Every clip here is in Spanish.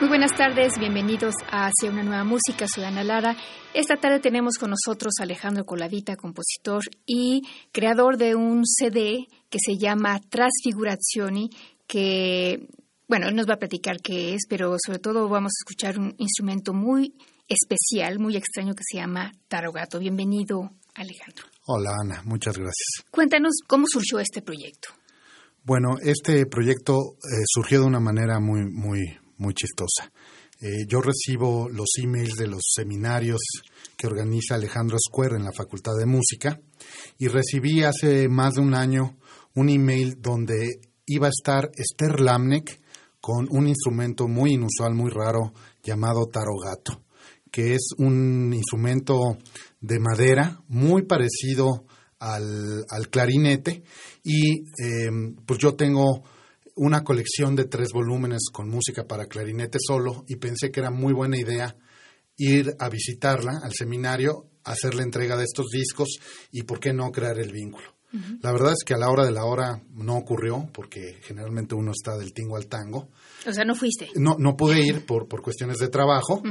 Muy buenas tardes, bienvenidos a Hacia una nueva música, soy Ana Lara. Esta tarde tenemos con nosotros a Alejandro Colavita, compositor y creador de un CD que se llama Trasfigurazioni, que, bueno, él nos va a platicar qué es, pero sobre todo vamos a escuchar un instrumento muy especial, muy extraño que se llama tarogato. Bienvenido, Alejandro. Hola Ana, muchas gracias. Cuéntanos cómo surgió este proyecto. Bueno, este proyecto eh, surgió de una manera muy, muy, muy chistosa. Eh, yo recibo los emails de los seminarios que organiza Alejandro Square en la Facultad de Música y recibí hace más de un año un email donde iba a estar Esther Lamnek con un instrumento muy inusual, muy raro llamado tarogato, que es un instrumento de madera muy parecido al, al clarinete y eh, pues yo tengo una colección de tres volúmenes con música para clarinete solo y pensé que era muy buena idea ir a visitarla al seminario, hacer la entrega de estos discos y por qué no crear el vínculo. La verdad es que a la hora de la hora no ocurrió porque generalmente uno está del tingo al tango. O sea, no fuiste. No, no pude ir por, por cuestiones de trabajo,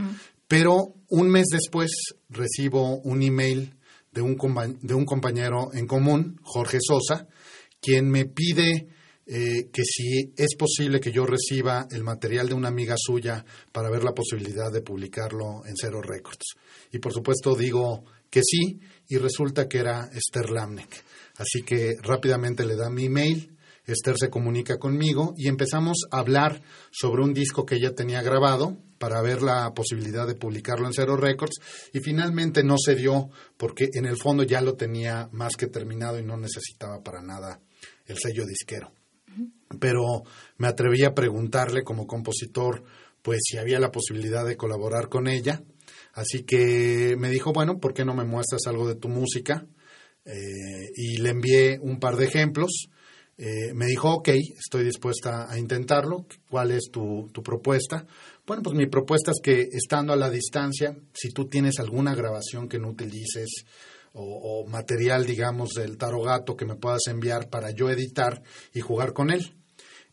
pero un mes después recibo un email de un, de un compañero en común, Jorge Sosa, quien me pide eh, que si es posible que yo reciba el material de una amiga suya para ver la posibilidad de publicarlo en Cero Records. Y por supuesto digo que sí, y resulta que era Esther Lamnek. Así que rápidamente le da mi email, Esther se comunica conmigo y empezamos a hablar sobre un disco que ella tenía grabado para ver la posibilidad de publicarlo en Cero Records y finalmente no se dio porque en el fondo ya lo tenía más que terminado y no necesitaba para nada el sello disquero. Pero me atreví a preguntarle como compositor pues si había la posibilidad de colaborar con ella. Así que me dijo, bueno, ¿por qué no me muestras algo de tu música? Eh, y le envié un par de ejemplos. Eh, me dijo, ok, estoy dispuesta a intentarlo. ¿Cuál es tu, propuesta? Bueno, pues mi propuesta es que estando a la distancia, si tú tienes alguna grabación que no utilices o, o material, digamos, del tarogato que me puedas enviar para yo editar y jugar con él.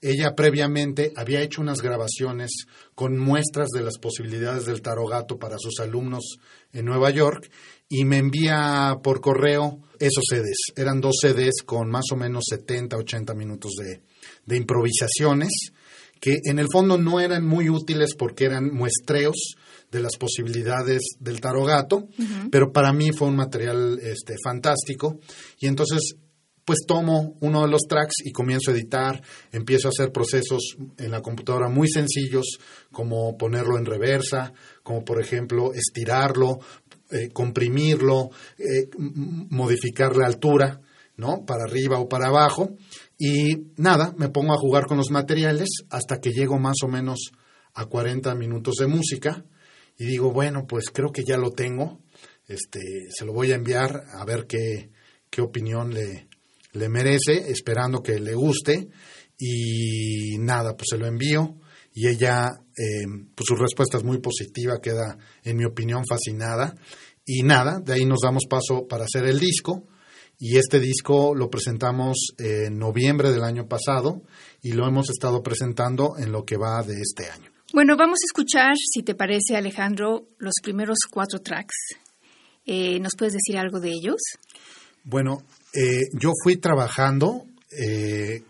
Ella previamente había hecho unas grabaciones con muestras de las posibilidades del tarogato para sus alumnos en Nueva York y me envía por correo esos CDs. Eran dos CDs con más o menos 70, 80 minutos de, de improvisaciones que en el fondo no eran muy útiles porque eran muestreos de las posibilidades del tarogato, uh -huh. pero para mí fue un material este, fantástico y entonces pues tomo uno de los tracks y comienzo a editar, empiezo a hacer procesos en la computadora muy sencillos, como ponerlo en reversa, como por ejemplo estirarlo, eh, comprimirlo, eh, modificar la altura, ¿no? Para arriba o para abajo. Y nada, me pongo a jugar con los materiales hasta que llego más o menos a 40 minutos de música y digo, bueno, pues creo que ya lo tengo. Este, se lo voy a enviar a ver qué, qué opinión le, le merece, esperando que le guste. Y nada, pues se lo envío y ella, eh, pues su respuesta es muy positiva, queda, en mi opinión, fascinada. Y nada, de ahí nos damos paso para hacer el disco. Y este disco lo presentamos en noviembre del año pasado y lo hemos estado presentando en lo que va de este año. Bueno, vamos a escuchar, si te parece, Alejandro, los primeros cuatro tracks. Eh, ¿Nos puedes decir algo de ellos? Bueno, eh, yo fui trabajando eh,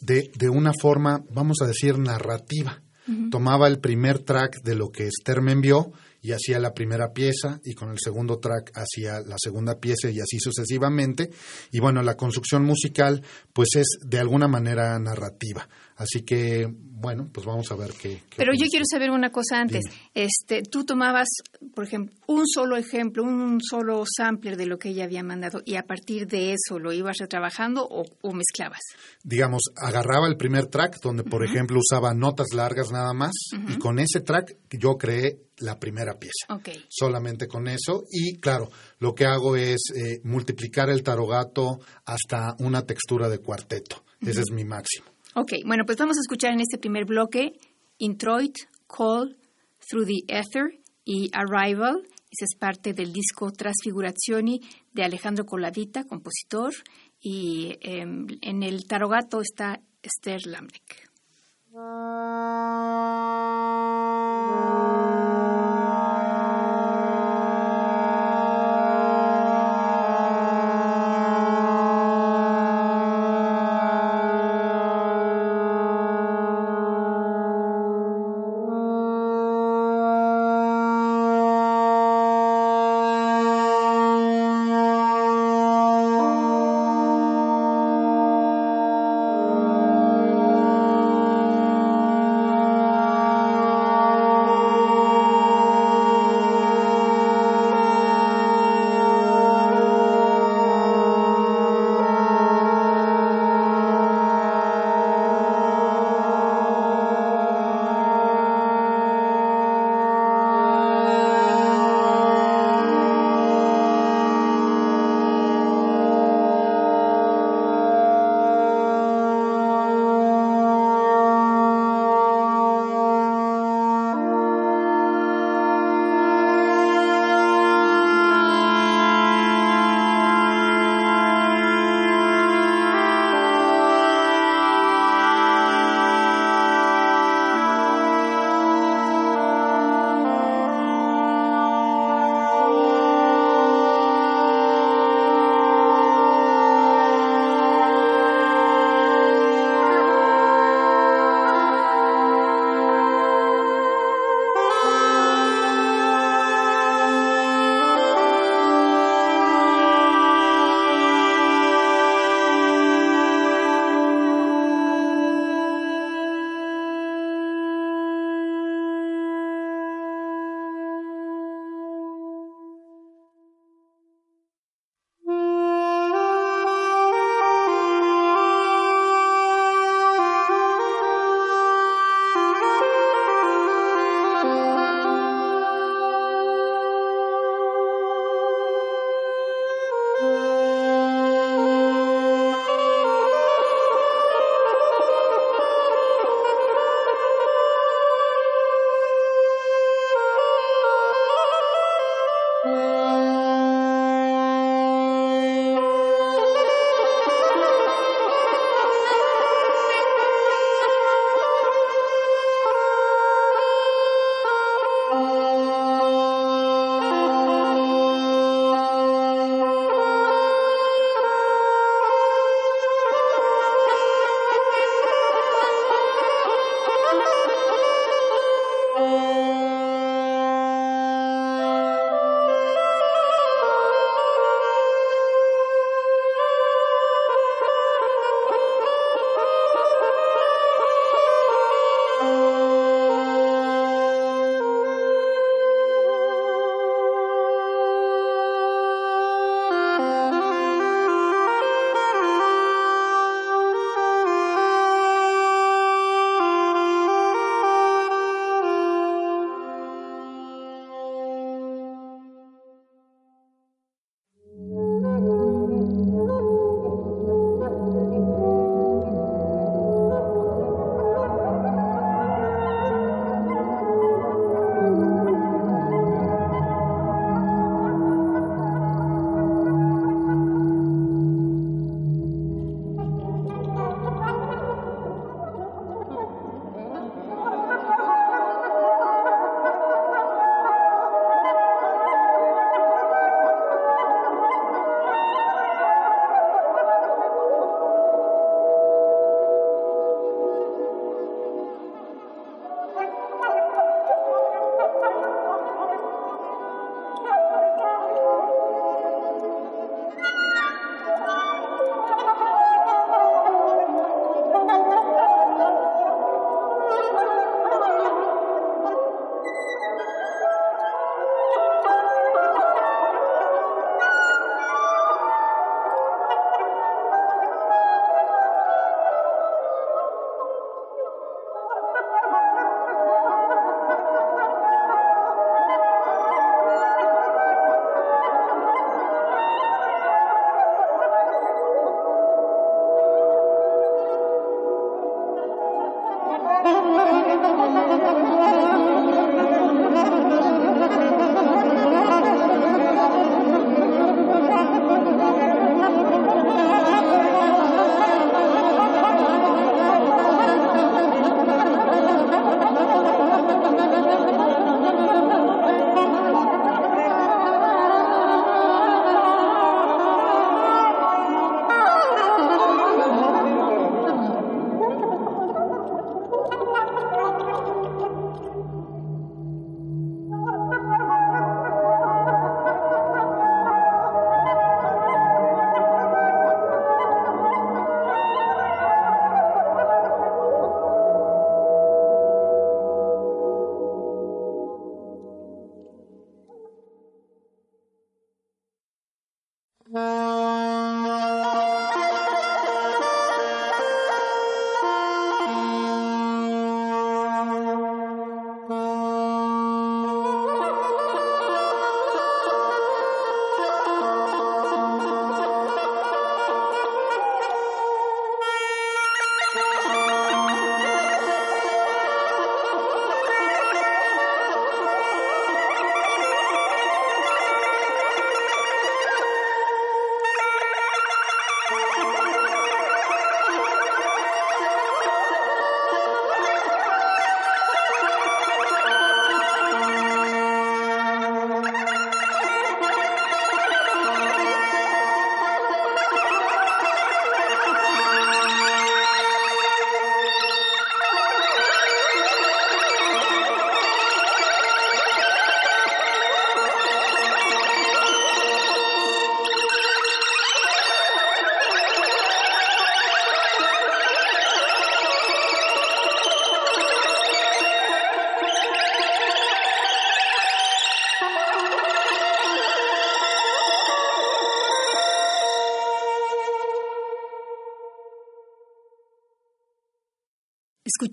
de, de, una forma, vamos a decir, narrativa. Uh -huh. Tomaba el primer track de lo que Esther me envió y hacía la primera pieza y con el segundo track hacía la segunda pieza y así sucesivamente. Y bueno, la construcción musical pues es de alguna manera narrativa. Así que, bueno, pues vamos a ver qué. Pero yo quiero saber una cosa antes. Este, tú tomabas, por ejemplo, un solo ejemplo, un solo sampler de lo que ella había mandado y a partir de eso lo ibas retrabajando o, mezclabas. Digamos, agarraba el primer track donde, por ejemplo, usaba notas largas nada más y con ese track yo creé la primera pieza. Solamente con eso. Y claro, lo que hago es eh, multiplicar el tarogato hasta una textura de cuarteto. Ese es mi máximo. Ok, bueno, pues vamos a escuchar en este primer bloque Introit, Call, Through the Ether y Arrival. Esa es parte del disco Trasfigurazioni de Alejandro Colavita, compositor. Y em, en el tarogato está Esther Lambeck.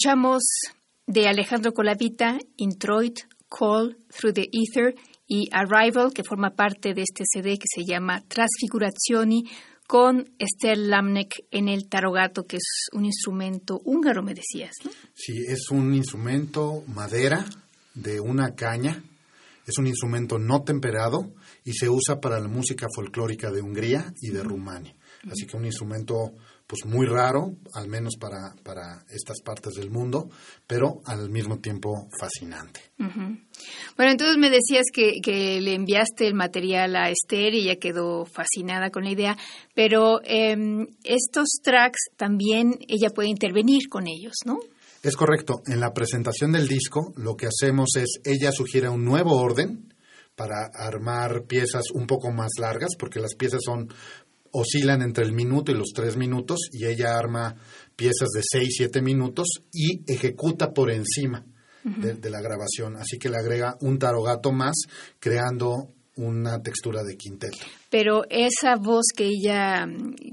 Escuchamos de Alejandro Colavita, Introit, Call Through the Ether y Arrival, que forma parte de este CD que se llama Trasfigurazioni, con Esther Lamnek en el tarogato, que es un instrumento húngaro, me decías. ¿no? Sí, es un instrumento madera de una caña, es un instrumento no temperado y se usa para la música folclórica de Hungría y de Rumania. Así que un instrumento pues muy raro, al menos para, para estas partes del mundo, pero al mismo tiempo fascinante. Bueno, entonces me decías que, que, le enviaste el material a Esther y ella quedó fascinada con la idea, pero eh, estos tracks también ella puede intervenir con ellos, ¿no? Es correcto. En la presentación del disco lo que hacemos es, ella sugiere un nuevo orden para armar piezas un poco más largas, porque las piezas son oscilan entre el minuto y los tres minutos y ella arma piezas de seis, siete minutos y ejecuta por encima uh -huh. de, de, la grabación. Así que le agrega un tarogato más, creando una textura de quinteto. Pero esa voz que ella,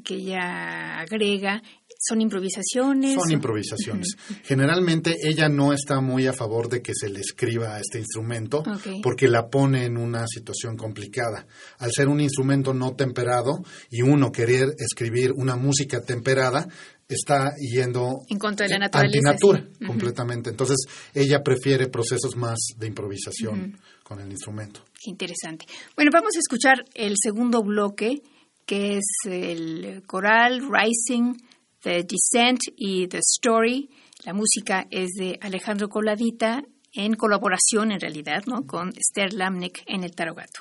que ella agrega ¿Son improvisaciones? Son improvisaciones. Generalmente ella no está muy a favor de que se le escriba a este instrumento okay. porque la pone en una situación complicada. Al ser un instrumento no temperado y uno querer escribir una música temperada, está yendo en contra de la naturaleza. Antinatura, sí. uh -huh. completamente. Entonces, ella prefiere procesos más de improvisación uh -huh. con el instrumento. Qué interesante. Bueno, vamos a escuchar el segundo bloque, que es el coral Rising The Descent y The Story. La música es de Alejandro Coladita en colaboración en realidad ¿no? con Esther Lamnek en el tarogato.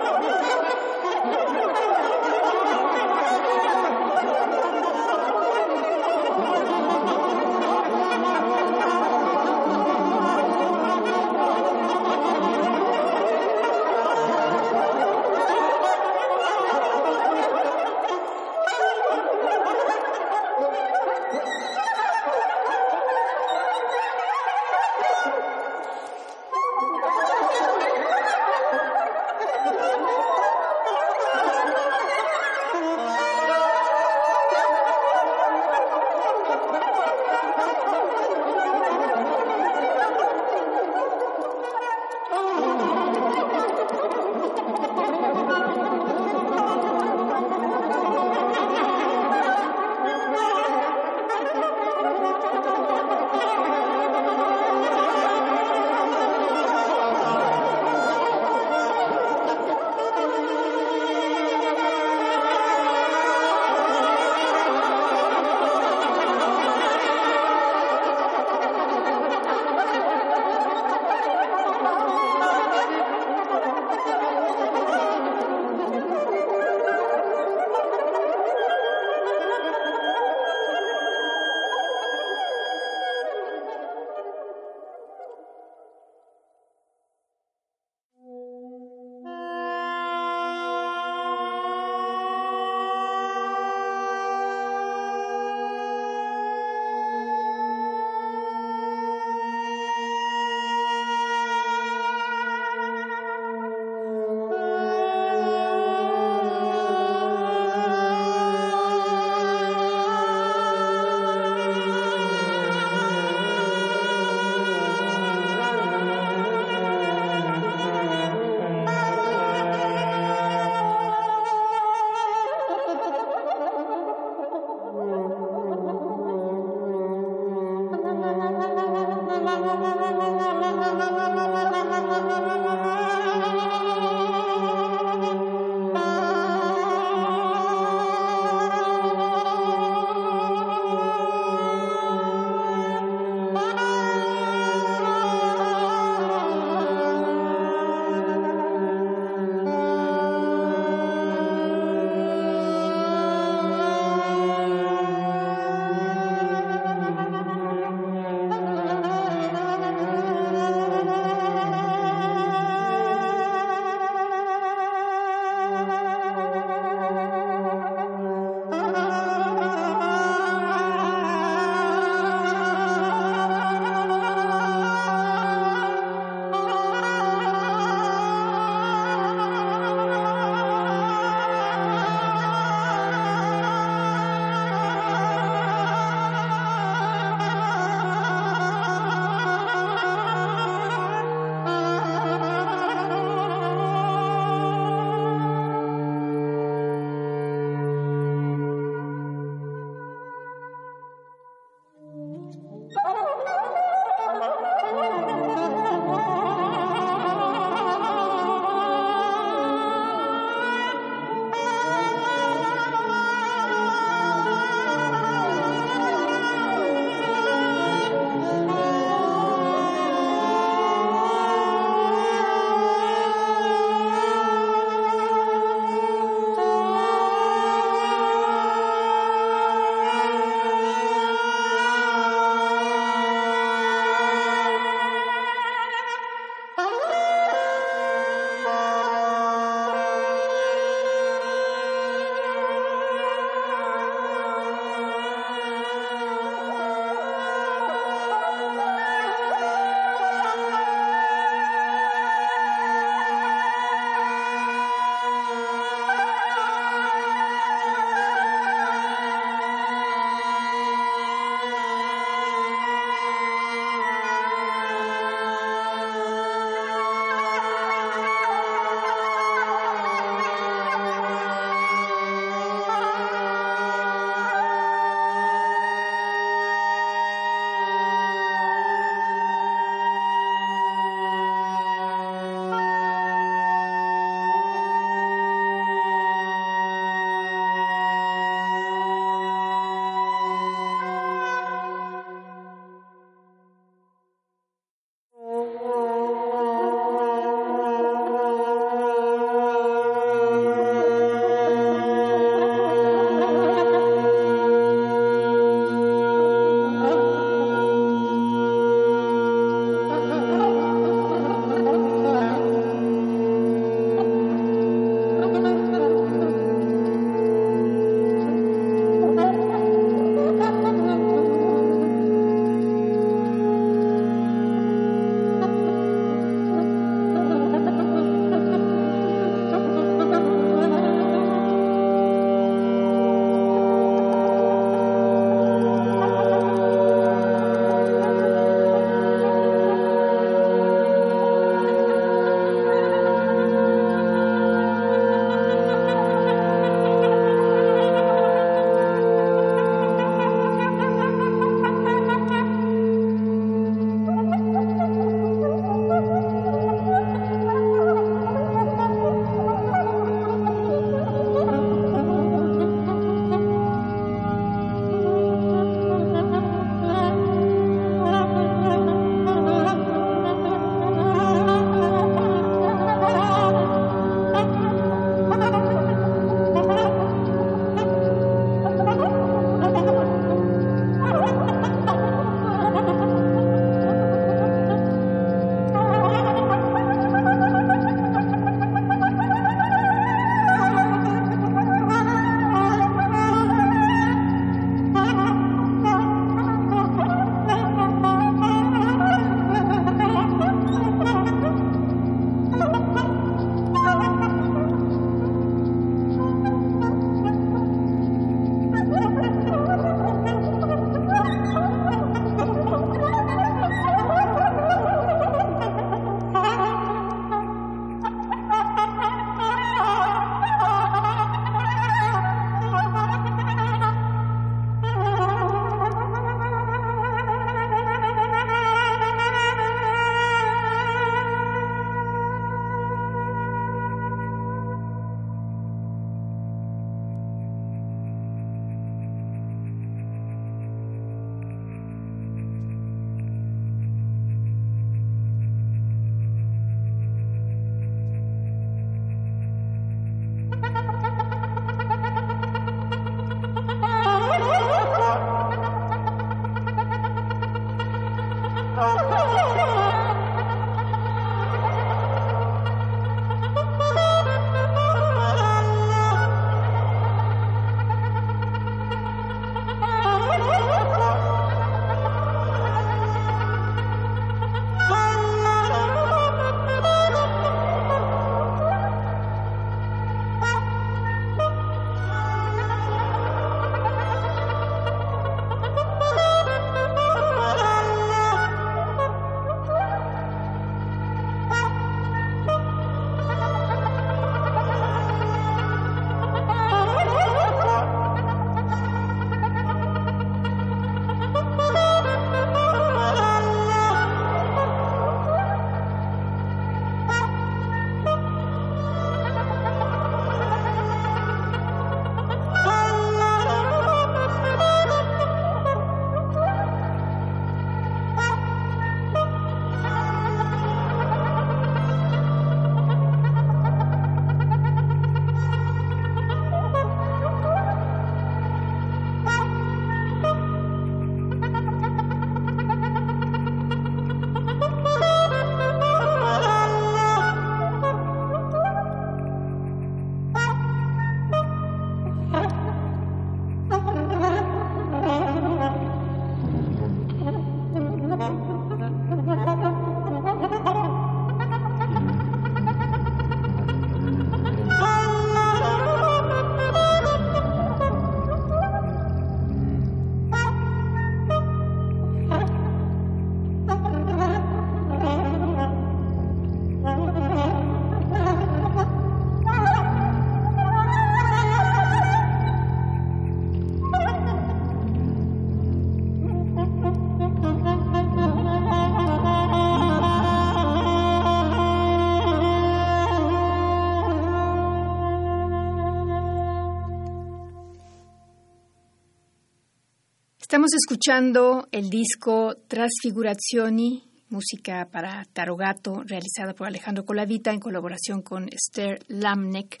Estamos escuchando el disco Trasfigurazioni, música para Tarogato, realizada por Alejandro Colavita en colaboración con Esther Lamnek.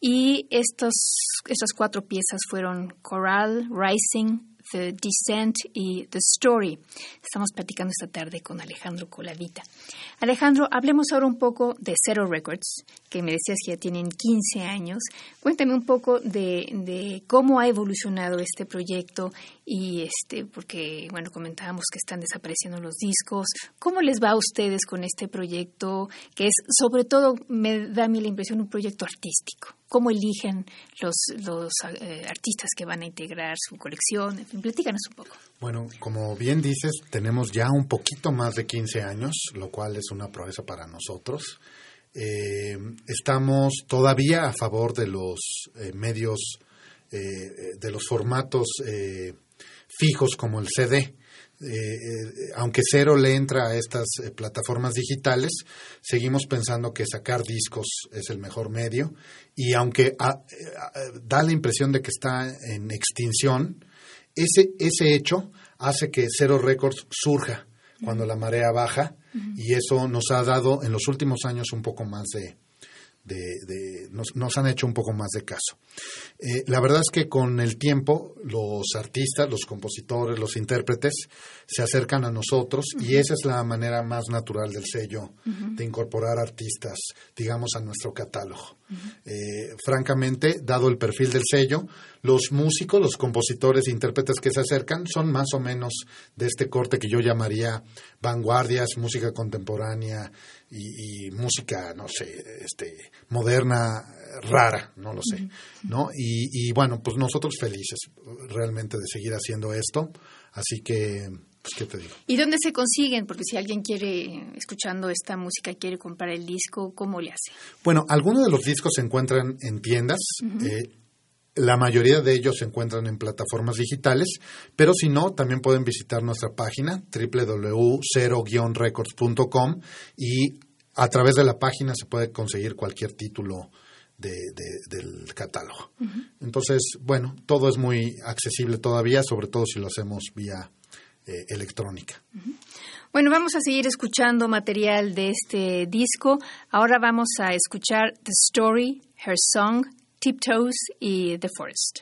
Y estos, estas cuatro piezas fueron Coral, Rising, The Descent y The Story. Estamos platicando esta tarde con Alejandro Colavita. Alejandro, hablemos ahora un poco de Zero Records, que me decías que ya tienen 15 años. Cuéntame un poco de, de cómo ha evolucionado este proyecto y este, porque, bueno, comentábamos que están desapareciendo los discos. ¿Cómo les va a ustedes con este proyecto, que es, sobre todo, me da a mí la impresión, un proyecto artístico? ¿Cómo eligen los, los eh, artistas que van a integrar su colección? En fin, platícanos un poco. Bueno, como bien dices, tenemos ya un poquito más de 15 años, lo cual es una proeza para nosotros. Eh, estamos todavía a favor de los eh, medios, eh, de los formatos fijos como el CD. aunque cero le entra a estas plataformas digitales, seguimos pensando que sacar discos es el mejor medio. Y aunque ah, da la impresión de que está en extinción, ese, ese hecho hace que Cero Records surja cuando la marea baja. Y eso nos ha dado en los últimos años un poco más de, de, nos, han hecho un poco más de caso. Eh, la verdad es que con el tiempo los artistas, los compositores, los intérpretes se acercan a nosotros y esa es la manera más natural del sello de incorporar artistas, digamos, a nuestro catálogo. Eh, francamente, dado el perfil del sello, los músicos, los compositores e intérpretes que se acercan son más o menos de este corte que yo llamaría vanguardias, música contemporánea y, música, no sé, este, moderna, rara, no lo sé, ¿no? Y, bueno, pues nosotros felices realmente de seguir haciendo esto, así que pues, ¿qué te digo? ¿Y dónde se consiguen? Porque si alguien quiere, escuchando esta música, quiere comprar el disco, ¿cómo le hace? Bueno, algunos de los discos se encuentran en tiendas. La mayoría de ellos se encuentran en plataformas digitales, pero si no, también pueden visitar nuestra página www.0-records.com y a través de la página se puede conseguir cualquier título del catálogo. Entonces, bueno, todo es muy accesible todavía, sobre todo si lo hacemos vía eh, electrónica. Bueno, vamos a seguir escuchando material de este disco. Ahora vamos a escuchar The Story, Her Song, Tiptoes y The Forest.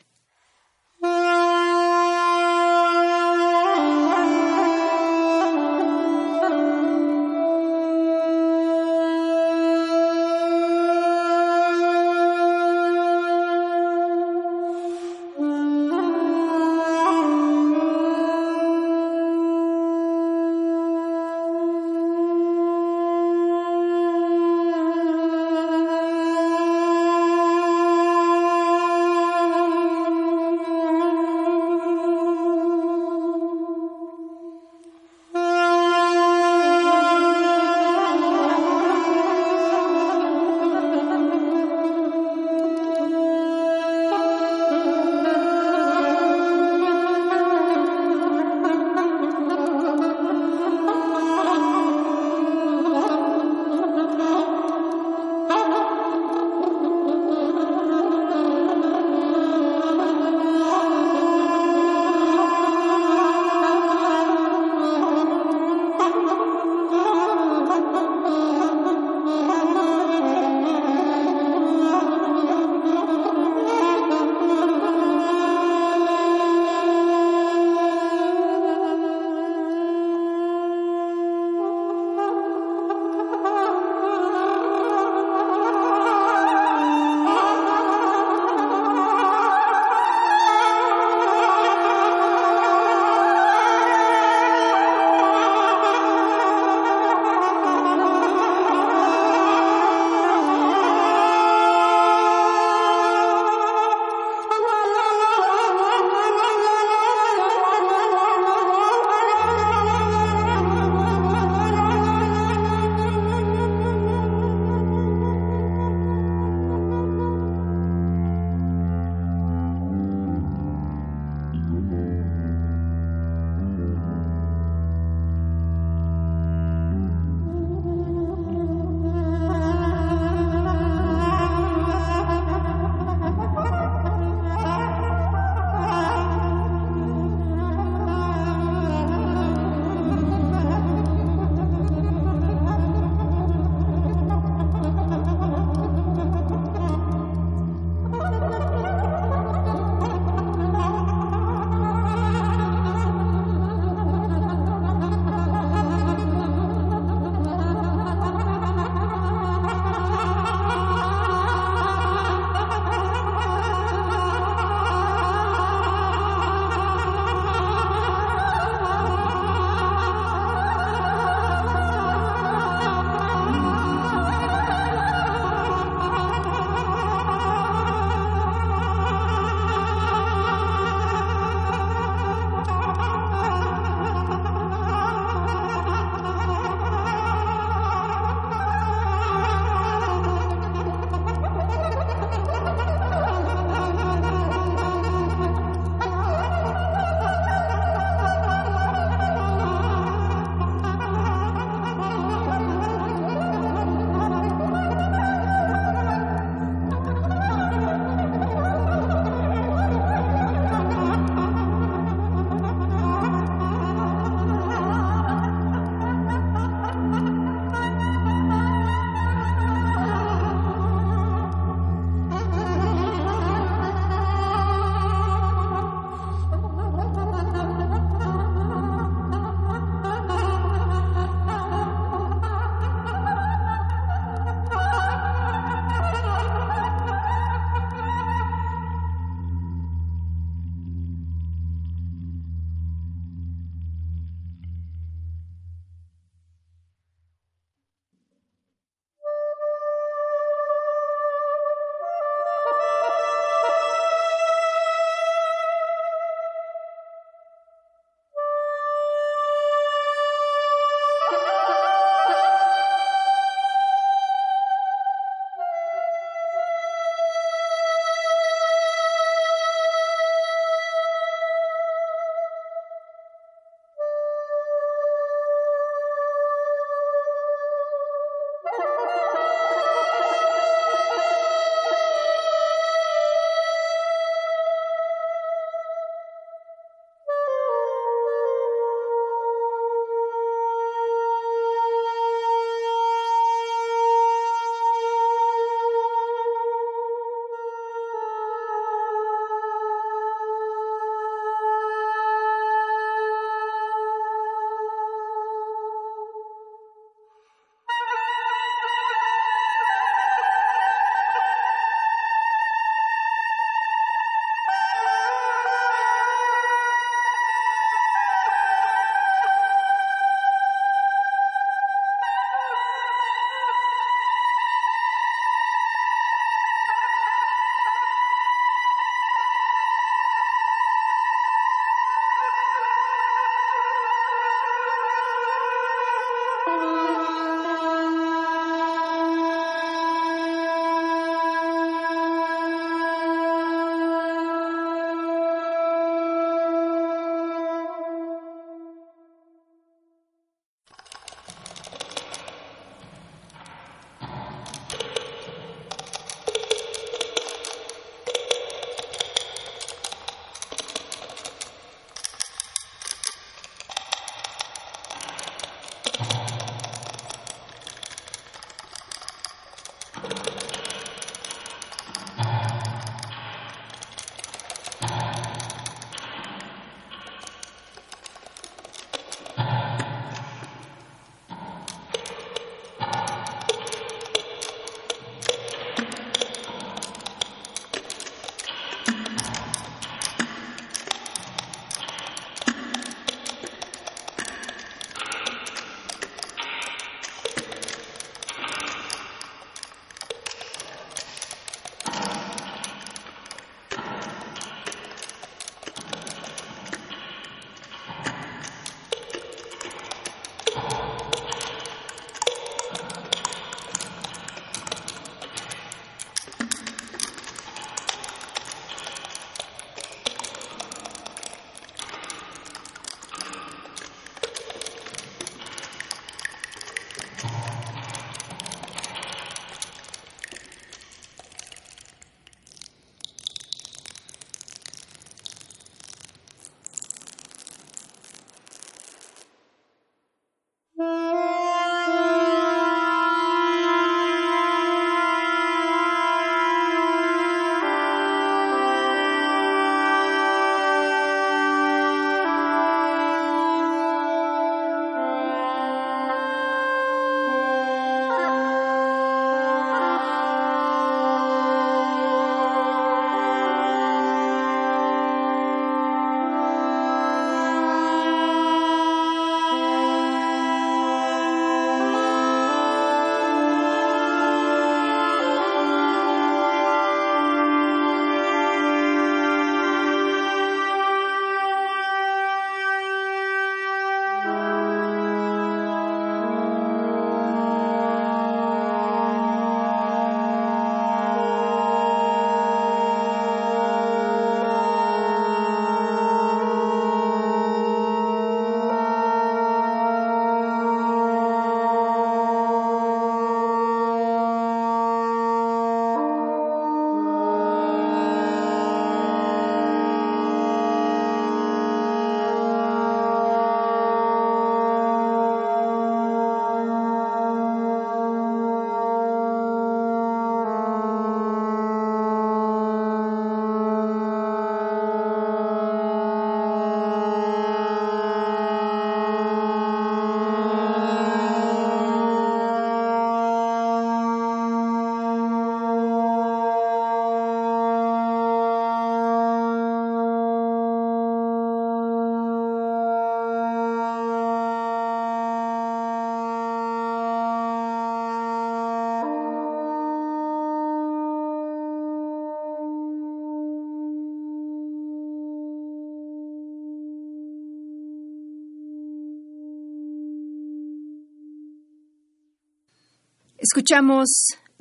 Escuchamos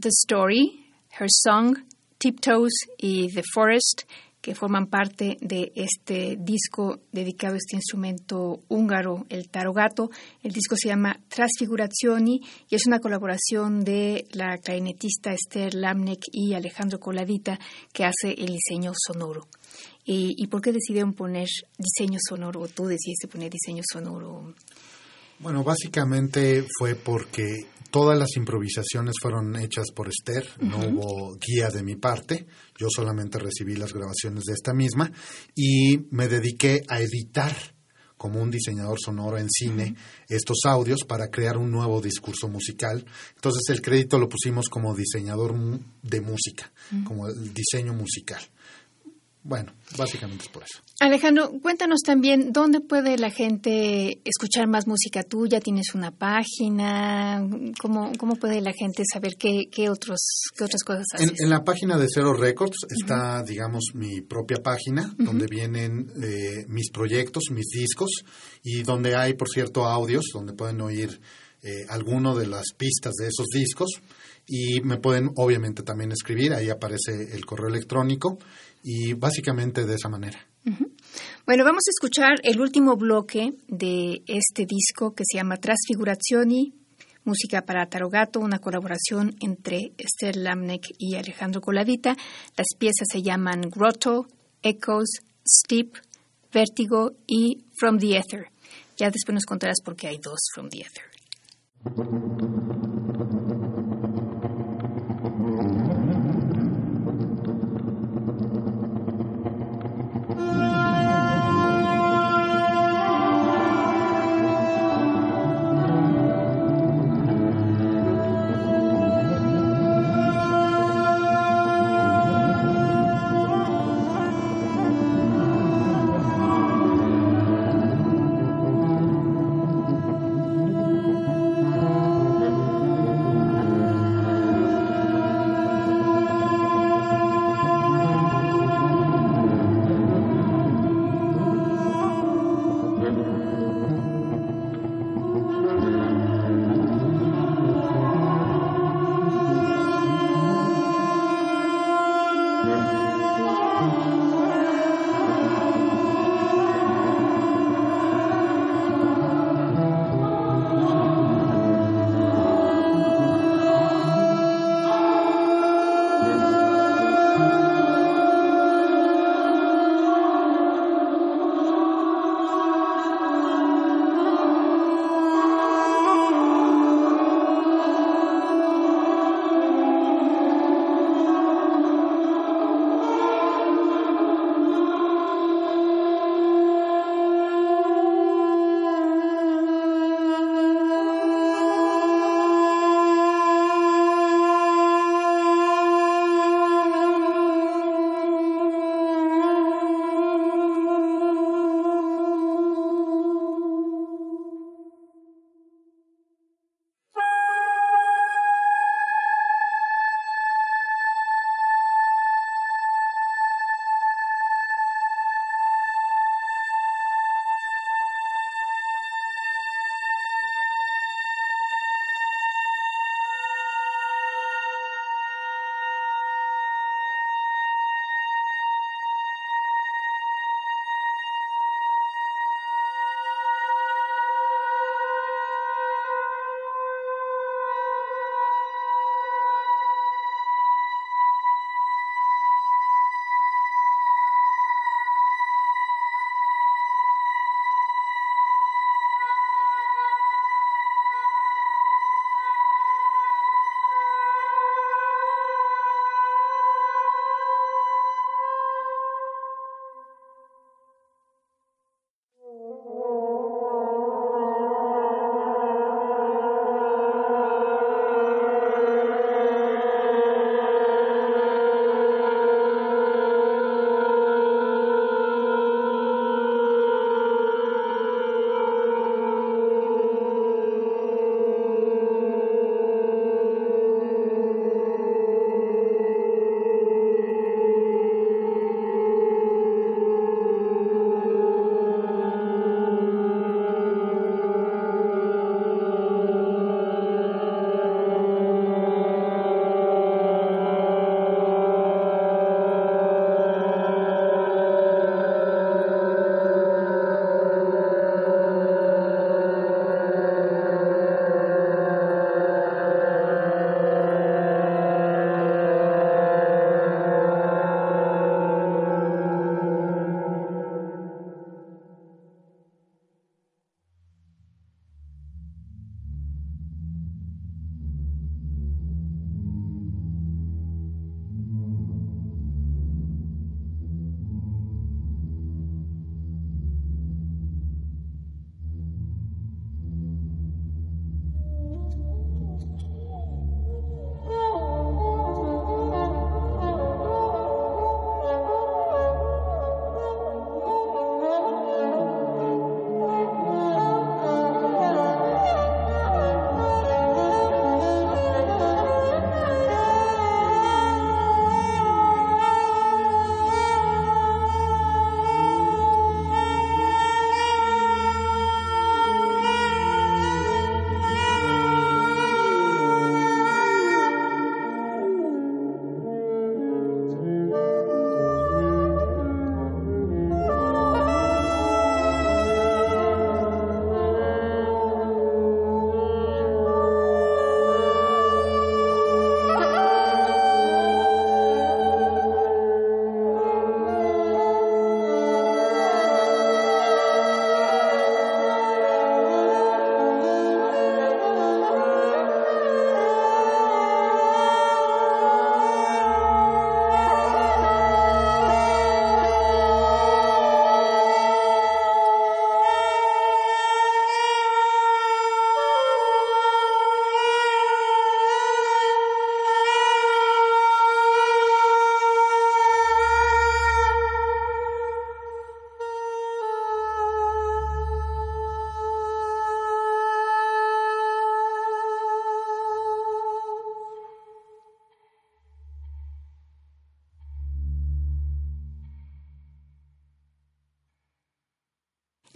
The Story, Her Song, Tiptoes y The Forest, que forman parte de este disco dedicado a este instrumento húngaro, el tarogato. El disco se llama Trasfigurazioni y es una colaboración de la clarinetista Esther Lamnek y Alejandro Coladita que hace el diseño sonoro. ¿Y, ¿Y, por qué decidieron poner diseño sonoro? ¿O tú decidiste poner diseño sonoro? Bueno, básicamente fue porque todas las improvisaciones fueron hechas por Esther, no hubo guía de mi parte, yo solamente recibí las grabaciones de esta misma y me dediqué a editar como un diseñador sonoro en cine estos audios para crear un nuevo discurso musical. Entonces el crédito lo pusimos como diseñador de música, como el diseño musical. Bueno, básicamente es por eso. Alejandro, cuéntanos también dónde puede la gente escuchar más música tuya. ¿Tienes una página? ¿Cómo, cómo puede la gente saber qué, qué, otros, qué otras cosas haces? En, la página de Zero Records está, digamos, mi propia página, donde vienen eh, mis proyectos, mis discos, y donde hay, por cierto, audios, donde pueden oír eh, alguno de las pistas de esos discos. Y me pueden, obviamente, también escribir. Ahí aparece el correo electrónico y básicamente de esa manera. Bueno, vamos a escuchar el último bloque de este disco que se llama Trasfigurazioni, música para Tarogato, una colaboración entre Esther Lamnek y Alejandro Colavita. Las piezas se llaman Grotto, Echoes, Steep, Vértigo y From the Ether. Ya después nos contarás por qué hay dos From the Ether.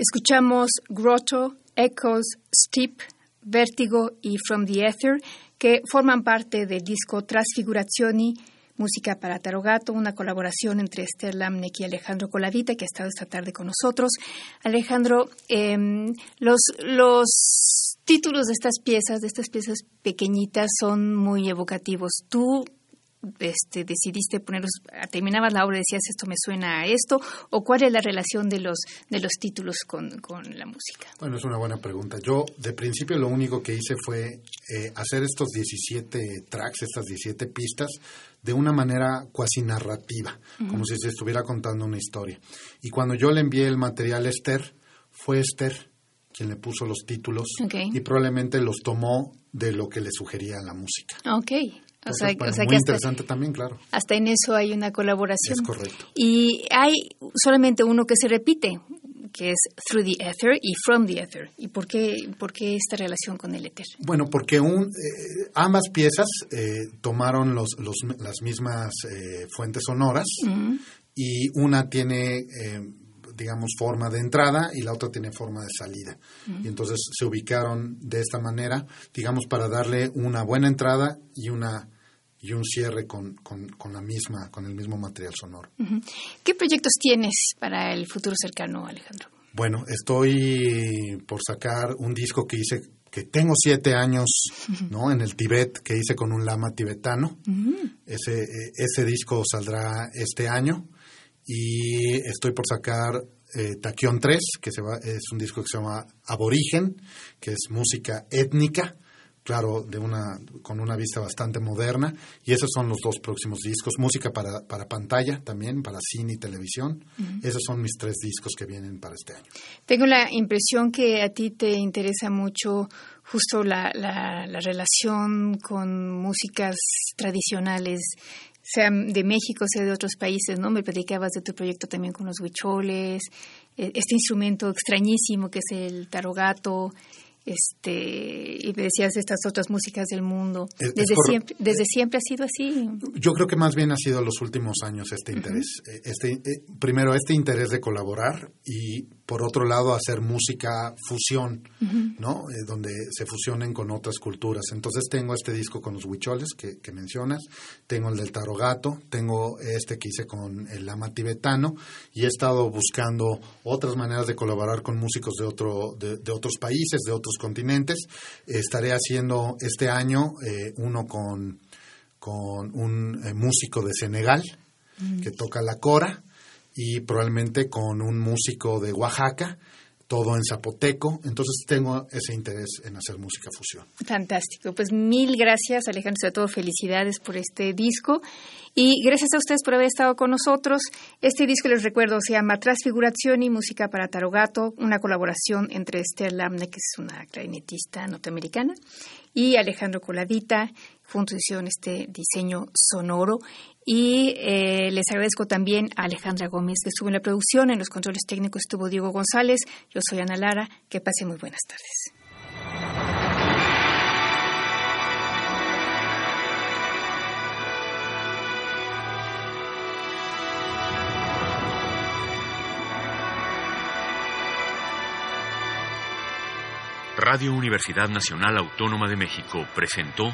Escuchamos Grotto, Echoes, Steep, Vértigo y From the Ether, que forman parte del disco Trasfigurazioni, música para Tarogato, una colaboración entre Esther Lamnek y Alejandro Colavita, que ha estado esta tarde con nosotros. Alejandro, em, los, los títulos de estas piezas, de estas piezas pequeñitas, son muy evocativos. ¿Tú este, decidiste ponerlos, terminabas la obra y decías esto me suena a esto, o cuál es la relación de los, de los títulos con, la música? Bueno, es una buena pregunta. Yo de principio lo único que hice fue eh, hacer estos 17 tracks, estas 17 pistas, de una manera cuasi narrativa, como si se estuviera contando una historia. Y cuando yo le envié el material a Esther, fue Esther quien le puso los títulos y probablemente los tomó de lo que le sugería la música. Ok. O sea, muy interesante también, claro. Hasta en eso hay una colaboración. Es correcto. Y hay solamente uno que se repite, que es Through the Ether y From the Ether. ¿Y por qué, por qué esta relación con el éter? Bueno, porque un, eh, ambas piezas eh, tomaron los, los, las mismas eh, fuentes sonoras y una tiene digamos, forma de entrada y la otra tiene forma de salida. Y entonces se ubicaron de esta manera, digamos, para darle una buena entrada y una y un cierre con, con, la misma, con el mismo material sonoro. ¿Qué proyectos tienes para el futuro cercano, Alejandro? Bueno, estoy por sacar un disco que hice, que tengo siete años, ¿no? En el Tibet, que hice con un lama tibetano. ese, e, ese disco saldrá este año y estoy por sacar eh, Taquión 3, que se va, es un disco que se llama Aborigen, que es música étnica claro, de una, con una vista bastante moderna. Y esos son los dos próximos discos. Música para, para pantalla también, para cine y televisión. Esos son mis tres discos que vienen para este año. Tengo la impresión que a ti te interesa mucho justo la, la, relación con músicas tradicionales sea de México, sea de otros países, ¿no? Me predicabas de tu proyecto también con los huicholes, e, este instrumento extrañísimo que es el tarogato, este y me decías estas otras músicas del mundo. Desde siempre desde siempre ha sido así. Yo creo que más bien ha sido los últimos años este interés eh, este eh, primero este interés de colaborar y por otro lado hacer música fusión, ¿no? Eh, donde se fusionen con otras culturas. Entonces tengo este disco con los huicholes que, mencionas, tengo el del tarogato, tengo este que hice con el lama tibetano y he estado buscando otras maneras de colaborar con músicos de, otro, de, otros países, de otros continentes. estaré haciendo este año eh, uno con, con un eh, músico de Senegal que toca la cora y probablemente con un músico de Oaxaca, todo en zapoteco. Entonces tengo ese interés en hacer música fusión. Fantástico. Pues mil gracias, Alejandro. Sobre todo, felicidades por este disco. Y gracias a ustedes por haber estado con nosotros. Este disco, les recuerdo, se llama y Música para Tarogato, una colaboración entre Esther Lamne, que es una clarinetista norteamericana, y Alejandro Coladita. Hicieron este diseño sonoro. Y eh, les agradezco también a Alejandra Gómez, que estuvo en la producción. En los controles técnicos estuvo Diego González. Yo soy Ana Lara. Que pase muy buenas tardes. Radio Universidad Nacional Autónoma de México presentó